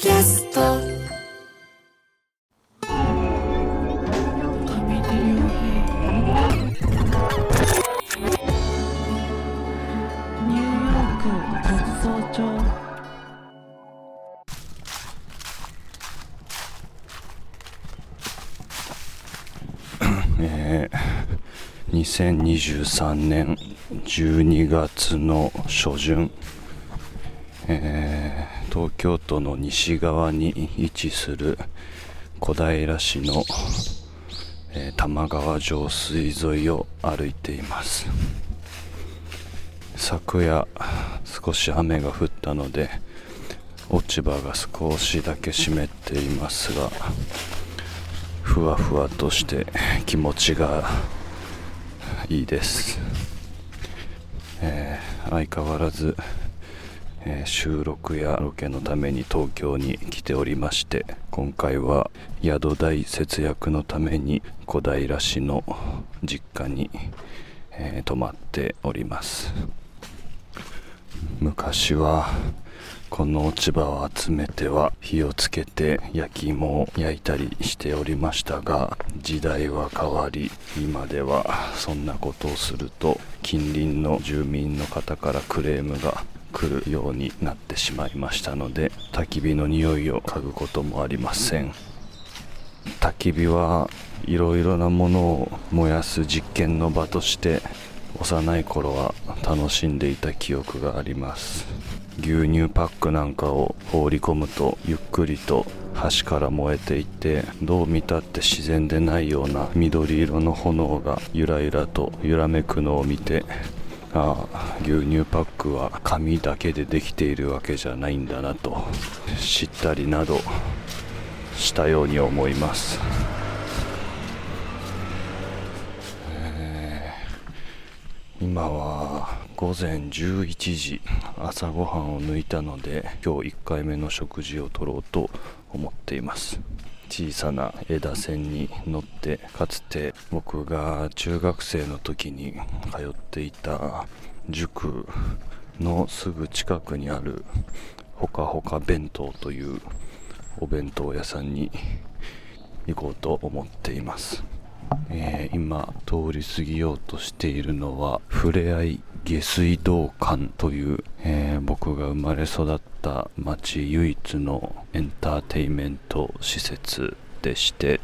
キャスト。ニューヨーク国葬町えー2023年12月の初旬、えー東京都の西側に位置する小平市の、えー玉川上水沿いを歩いています。昨夜少し雨が降ったので落ち葉が少しだけ湿っていますがふわふわとして気持ちがいいです、えー相変わらず、えー収録やロケのために東京に来ておりまして今回は宿代節約のために小平市の実家に、えー泊まっております。昔はこの落ち葉を集めては火をつけて焼き芋を焼いたりしておりましたが時代は変わり今ではそんなことをすると近隣の住民の方からクレームが来るようになってしまいましたので焚き火の匂いを嗅ぐこともありません。焚き火はいろいろなものを燃やす実験の場として幼い頃は楽しんでいた記憶があります。牛乳パックなんかを放り込むとゆっくりと端から燃えていてどう見たって自然でないような緑色の炎がゆらゆらと揺らめくのを見てあ牛乳パックは紙だけでできているわけじゃないんだなと知ったりなどしたように思います。今は午前11時朝ごはんを抜いたので今日1回目の食事をとろうと思っています。小さな枝線に乗ってかつて僕が中学生の時に通っていた塾のすぐ近くにあるほかほか弁当というお弁当屋さんに行こうと思っています。えー今通り過ぎようとしているのはふれあい下水道館という、えー僕が生まれ育った町唯一のエンターテインメント施設でして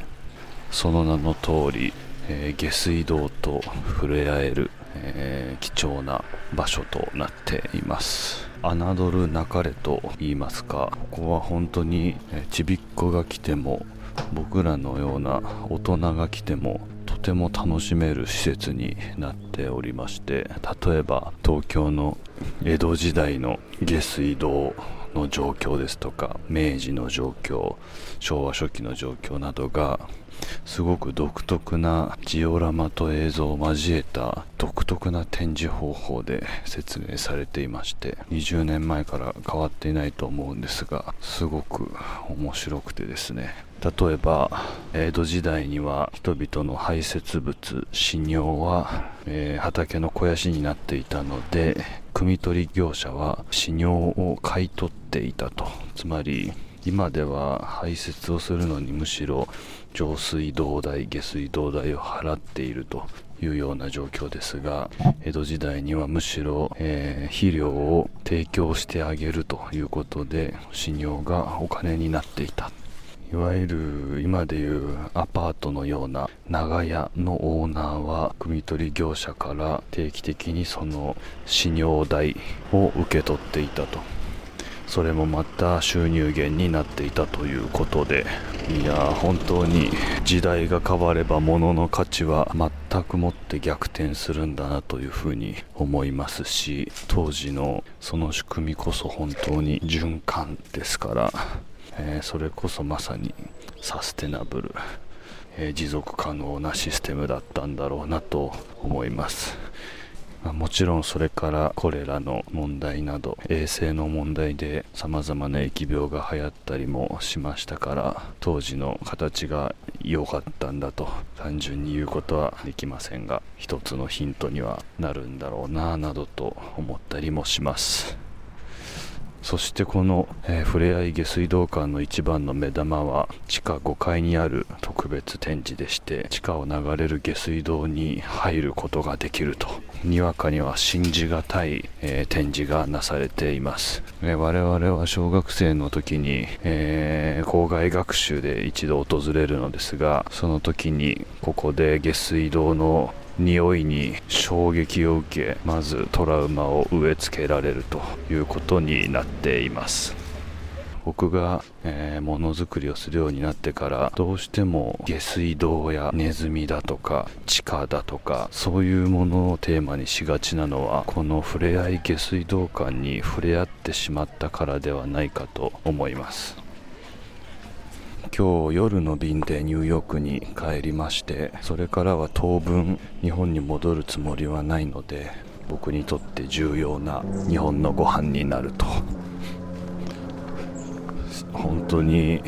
その名の通り、えー下水道と触れ合える、えー貴重な場所となっています。侮るなかれと言いますかここは本当にえちびっこが来ても僕らのような大人が来てもても楽しめる施設になっておりまして例えば東京の江戸時代の下水道の状況ですとか明治の状況昭和初期の状況などがすごく独特なジオラマと映像を交えた独特な展示方法で説明されていまして20年前から変わっていないと思うんですがすごく面白くてですね。例えば江戸時代には人々の排泄物死尿は、えー畑の肥やしになっていたので汲み取り業者は死尿を買い取っていたと。つまり今では排泄をするのにむしろ上水道代下水道代を払っているというような状況ですが江戸時代にはむしろ、えー肥料を提供してあげるということで死尿がお金になっていた。いわゆる今でいうアパートのような長屋のオーナーは汲み取り業者から定期的にその死尿代を受け取っていたと。それもまた収入源になっていたということでいや本当に時代が変われば物の価値は全くもって逆転するんだなというふうに思いますし当時のその仕組みこそ本当に循環ですから、えーそれこそまさにサステナブル、えー持続可能なシステムだったんだろうなと思います。まあもちろんそれからコレラの問題など衛生の問題で様々な疫病が流行ったりもしましたから当時の形が良かったんだと単純に言うことはできませんが一つのヒントにはなるんだろうななどと思ったりもします。そしてこの、えー、ふれあい下水道館の一番の目玉は地下5階にある特別展示でして地下を流れる下水道に入ることができると。にわかには信じがたい、えー、展示がなされています、えー、我々は小学生の時に、えー、校外学習で一度訪れるのですがその時にここで下水道の匂いに衝撃を受けまずトラウマを植え付けられるということになっています。僕が、えー、ものづくりをするようになってからどうしても下水道やネズミだとか地下だとかそういうものをテーマにしがちなのはこのふれあい下水道管に触れ合ってしまったからではないかと思います。今日夜の便でニューヨークに帰りましてそれからは当分日本に戻るつもりはないので僕にとって重要な日本のご飯になると。本当に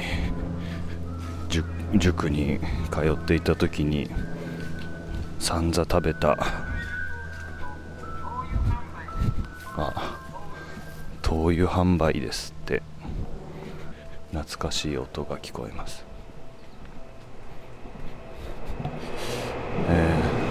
塾に通っていた時に散々食べた。あ灯油販売ですって。懐かしい音が聞こえます、えー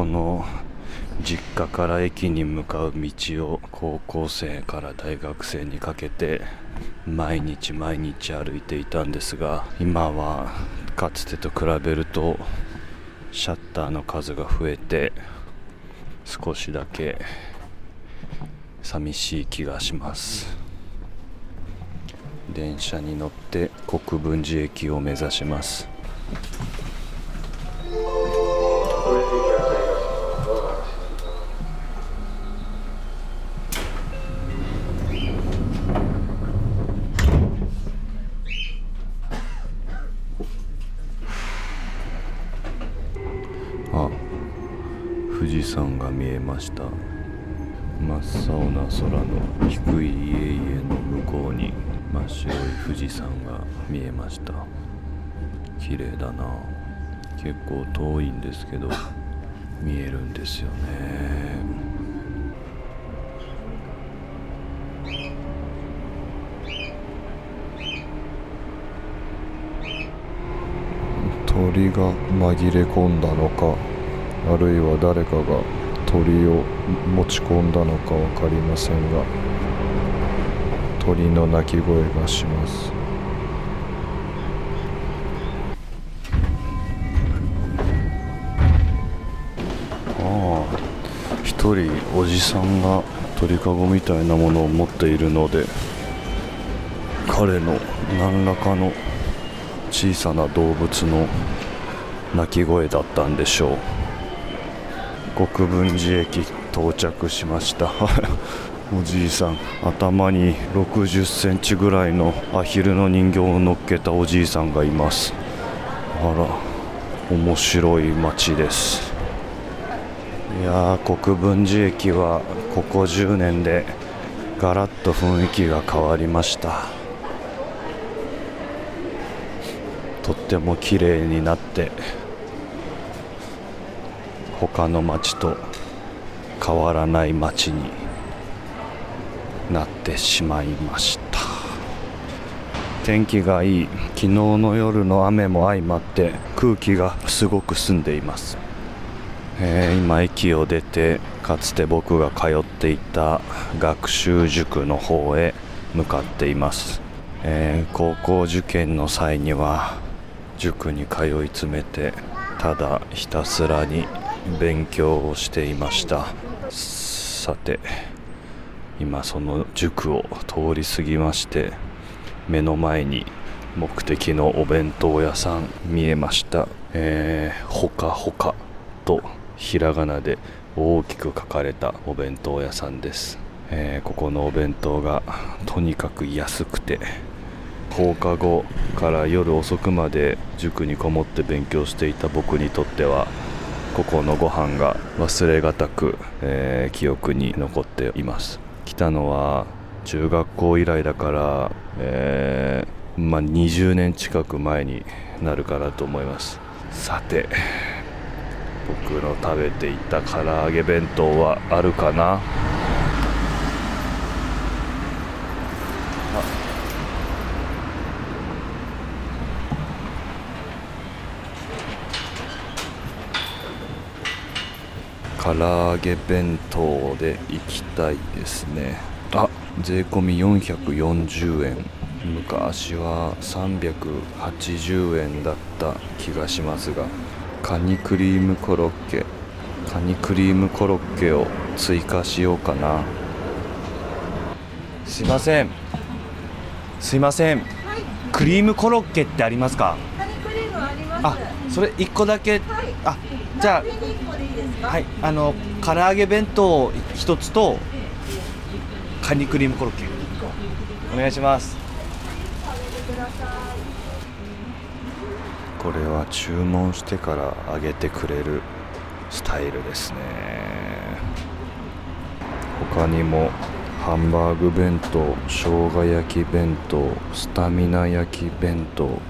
この実家から駅に向かう道を高校生から大学生にかけて毎日毎日歩いていたんですが今はかつてと比べるとシャッターの数が増えて少しだけ寂しい気がします。電車に乗って国分寺駅を目指します。山が見えました。真っ青な空の低い家々の向こうに真っ白い富士山が見えました。綺麗だな。結構遠いんですけど見えるんですよね。鳥が紛れ込んだのか。あるいは誰かが鳥を持ち込んだのか分かりませんが鳥の鳴き声がします。ああ一人おじさんが鳥かごみたいなものを持っているので彼の何らかの小さな動物の鳴き声だったんでしょう。国分寺駅到着しました。おじいさん頭に60センチぐらいのアヒルの人形を乗っけたおじいさんがいます。あら面白い街です。いや国分寺駅はここ10年でガラッと雰囲気が変わりました。とっても綺麗になって他の町と変わらない町になってしまいました。天気がいい。昨日の夜の雨も相まって空気がすごく澄んでいます、えー、今駅を出てかつて僕が通っていた学習塾の方へ向かっています、えー、高校受験の際には塾に通い詰めてただひたすらに勉強をしていました。さて今その塾を通り過ぎまして目の前に目的のお弁当屋さん見えました。えー、ほかほかとひらがなで大きく書かれたお弁当屋さんです、えー、ここのお弁当がとにかく安くて放課後から夜遅くまで塾にこもって勉強していた僕にとってはここのご飯が忘れがたく、えー記憶に残っています。来たのは中学校以来だから、えーまあ、20年近く前になるかなと思います。さて僕の食べていた唐揚げ弁当はあるかな？唐揚げ弁当で行きたいですね。あ税込み440円。昔は380円だった気がしますがカニクリームコロッケ。カニクリームコロッケを追加しようかな。すいません。すいません。クリームコロッケってありますか？カニクリームあります。あそれ1個だけ。はい。あじゃあはい、あの唐揚げ弁当一つとカニクリームコロッケ。お願いします。これは注文してから揚げてくれるスタイルですね。他にもハンバーグ弁当生姜焼き弁当スタミナ焼き弁当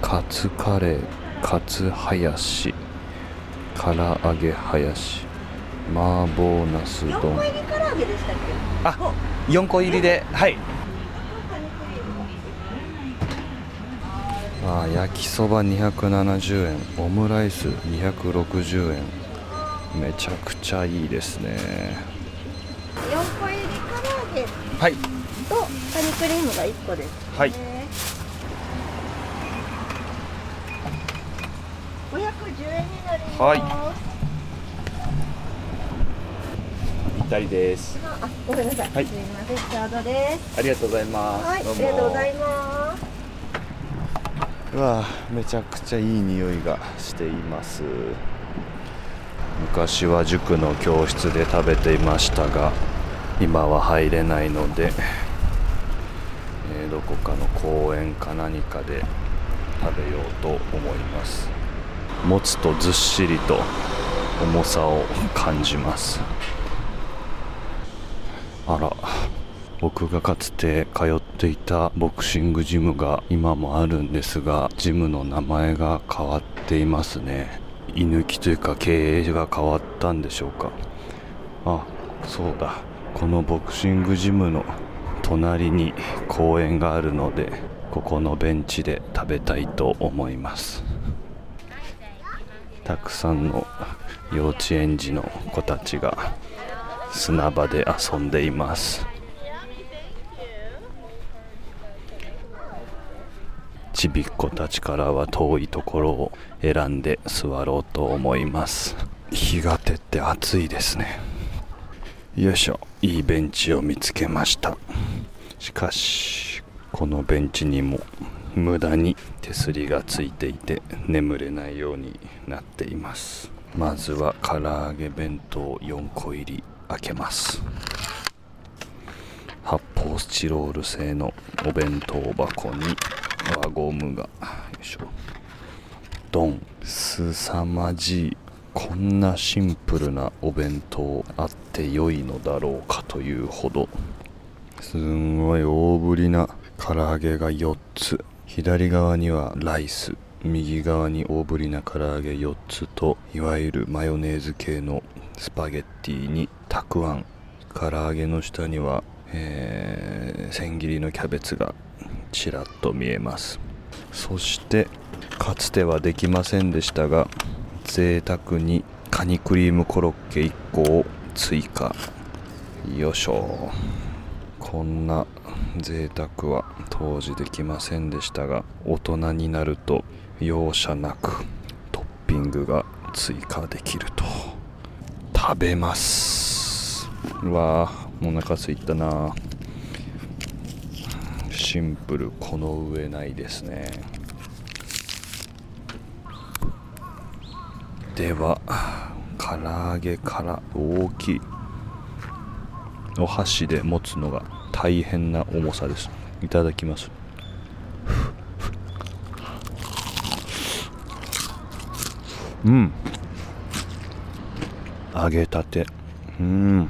カツカレーカツハヤシ唐揚げハヤシ麻婆ナス四丼個入り唐揚げでしたっけ？あ4個入りではい。あー焼きそば270円。オムライス260円。めちゃくちゃいいですね。四個入り唐揚げはい。とカニクリームが一個です。はい五百十円になります。はいぴったりですあ、ごめんなさい。はいすみません。チャードです。ありがとうございますはい、ありがとうございます。うわめちゃくちゃいい匂いがしています昔は塾の教室で食べていましたが今は入れないので、えーどこかの公園か何かで食べようと思います持つとずっしりと重さを感じます。あら僕がかつて通っていたボクシングジムが今もあるんですがジムの名前が変わっていますね。居抜きというか経営が変わったんでしょうか。あそうだ。このボクシングジムの隣に公園があるのでここのベンチで食べたいと思います。たくさんの幼稚園児の子たちが砂場で遊んでいます。ちびっ子たちからは遠いところを選んで座ろうと思います。日が照って暑いですね。よいしょ。いいベンチを見つけました。しかしこのベンチにも無駄に手すりがついていて眠れないようになっています。まずは唐揚げ弁当4個入り開けます。発泡スチロール製のお弁当箱に輪ゴムが。よいしょ。ドン。すさまじいこんなシンプルなお弁当あって良いのだろうかというほど。すんごい大ぶりな唐揚げが4つ。左側にはライス右側に大ぶりな唐揚げ4つといわゆるマヨネーズ系のスパゲッティにたくあん。唐揚げの下には、えー千切りのキャベツがちらっと見えます。そしてかつてはできませんでしたが贅沢にカニクリームコロッケ1個を追加。よいしょ。こんな贅沢は当時できませんでしたが大人になると容赦なくトッピングが追加できると。食べます。うわーお腹すいたな。シンプルこの上ないですね。では唐揚げから大きいお箸で持つのが大変な重さです。いただきます。うん。揚げたて。うん。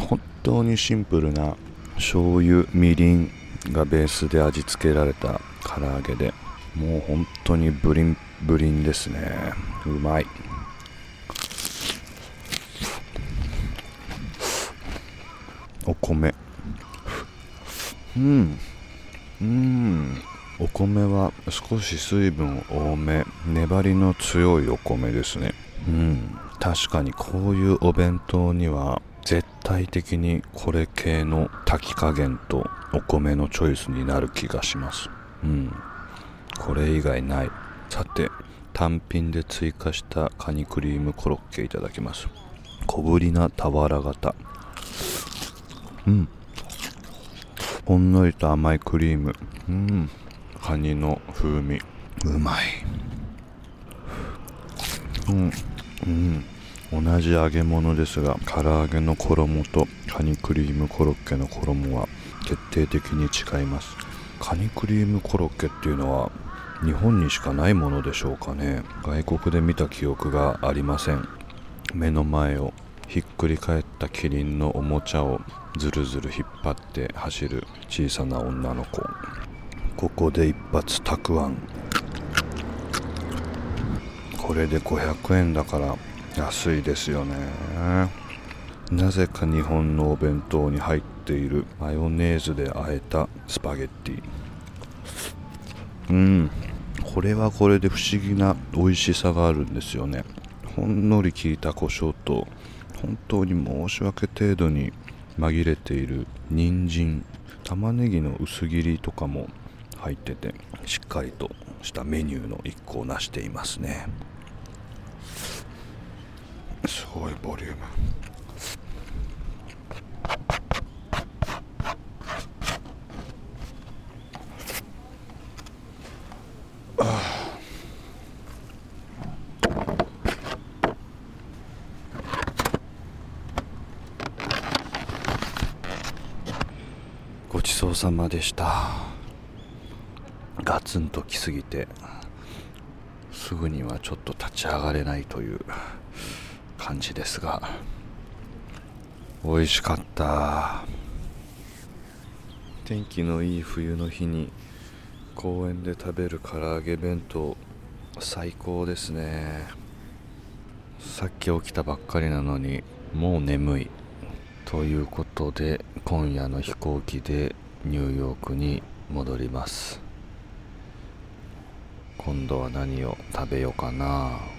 本当にシンプルな醤油みりんがベースで味付けられた唐揚げでもう本当にブリンブリンですね。うまい。お米。うん。うん。お米は少し水分多め。粘りの強いお米ですね。うん。確かにこういうお弁当には絶対的にこれ系の炊き加減とお米のチョイスになる気がします。うん。これ以外ない。さて単品で追加したカニクリームコロッケいただきます。小ぶりな俵型うん。ほんのりと甘いクリーム。うん。カニの風味。うまい。うん。うん。同じ揚げ物ですが唐揚げの衣とカニクリームコロッケの衣は決定的に違います。カニクリームコロッケっていうのは日本にしかないものでしょうかね。外国で見た記憶がありません。目の前をひっくり返ったキリンのおもちゃをずるずる引っ張って走る小さな女の子。ここで一発たくあん。これで500円だから安いですよね。なぜか日本のお弁当に入っているマヨネーズで和えたスパゲッティ。うん。これはこれで不思議な美味しさがあるんですよね。ほんのり効いた胡椒と本当に申し訳程度に紛れている人参玉ねぎの薄切りとかも入っててしっかりとしたメニューの一個を成していますね。すごいボリューム。ごちそうさまでした。ガツンと来すぎてすぐにはちょっと立ち上がれないという感じですが美味しかった。天気のいい冬の日に公園で食べる唐揚げ弁当最高ですね。さっき起きたばっかりなのにもう眠い。ということで今夜の飛行機でニューヨークに戻ります。今度は何を食べようかな。